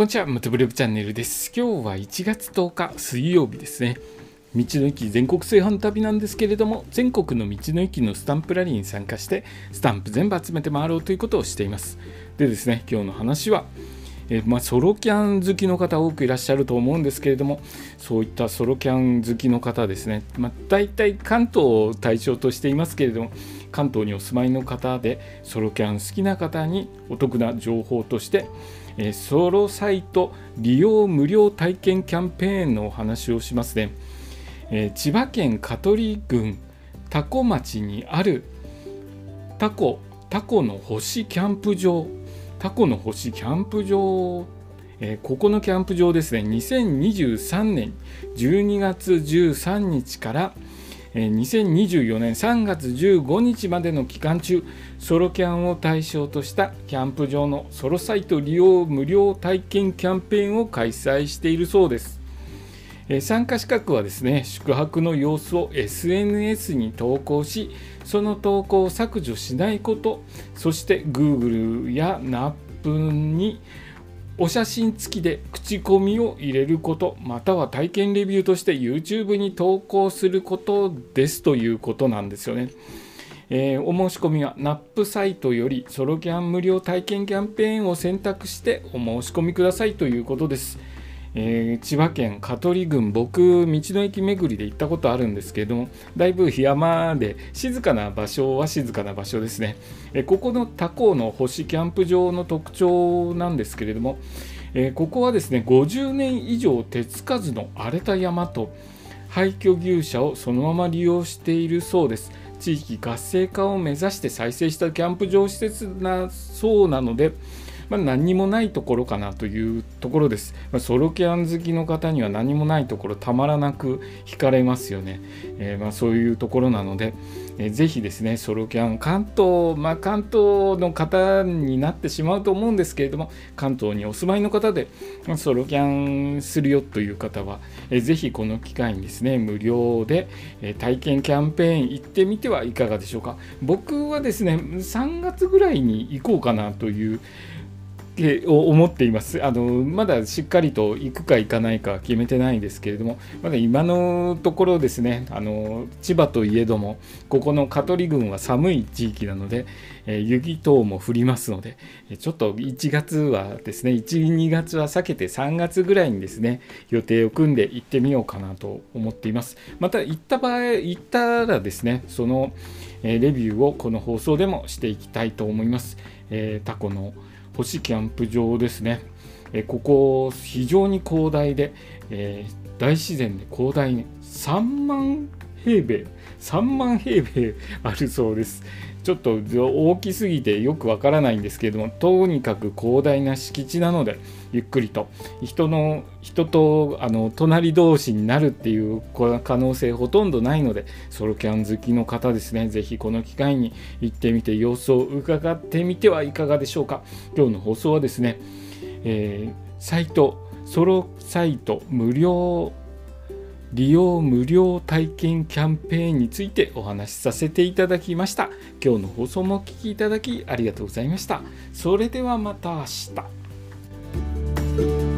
こんにちは、ムトブログチャンネルです。今日は1月10日水曜日ですね。道の駅全国製販旅なんですけれども、全国の道の駅のスタンプラリーに参加して、スタンプ全部集めて回ろうということをしています。でですね、今日の話は、えまあ、ソロキャン好きの方多くいらっしゃると思うんですけれどもそういったソロキャン好きの方ですね、まあ、大体関東を対象としていますけれども関東にお住まいの方でソロキャン好きな方にお得な情報としてえソロサイト利用無料体験キャンペーンのお話をしますね、え千葉県香取郡多古町にあるタコタコの星キャンプ場タコの星キャンプ場えここのキャンプ場ですね。2023年12月13日から2024年3月15日までの期間中ソロキャンを対象としたキャンプ場のソロサイト利用無料体験キャンペーンを開催しているそうです。参加資格はですね宿泊の様子を SNS に投稿しその投稿を削除しないことそして Google や NAP にお写真付きで口コミを入れることまたは体験レビューとして YouTube に投稿することですということなんですよね。えー、お申し込みは NAP サイトよりソロキャン無料体験キャンペーンを選択してお申し込みくださいということです。えー、千葉県香取郡僕道の駅巡りで行ったことあるんですけれどもだいぶ山で静かな場所は静かな場所ですね、えー、ここの他校の星キャンプ場の特徴なんですけれども、えー、ここはですね50年以上手つかずの荒れた山と廃墟牛舎をそのまま利用しているそうです。地域活性化を目指して再生したキャンプ場施設なそうなのでまあ、何にもないところかなというところです、まあ、ソロキャン好きの方には何もないところたまらなく惹かれますよね、えー、まそういうところなので、えー、ぜひですねソロキャン関東まあ関東の方になってしまうと思うんですけれども関東にお住まいの方で、ソロキャンするよという方は、えー、ぜひこの機会にですね無料で、体験キャンペーン行ってみてはいかがでしょうか。僕はですね3月ぐらいに行こうかなというを思っています。あのまだしっかりと行くか行かないか決めてないんですけれどもまだ今のところですねあの千葉といえどもここの香取郡は寒い地域なので、え雪等も降りますのでちょっと1月はですね12月は避けて3月ぐらいにですね予定を組んで行ってみようかなと思っています。また行った場合行ったらですねそのレビューをこの放送でもしていきたいと思います、えー、タコの星キャンプ場ですね。えここ非常に広大で、えー、大自然で広大に3万平米3万平米あるそうです。ちょっと大きすぎてよくわからないんですけれどもとにかく広大な敷地なのでゆっくりと人の人とあの隣同士になるっていう可能性ほとんどないのでソロキャン好きの方ですね是非この機会に行ってみて様子を伺ってみてはいかがでしょうか今日の放送はですね、えー、サイトソロサイト無料利用無料体験キャンペーンについてお話しさせていただきました。今日の放送もお聴きいただきありがとうございました。それではまた明日。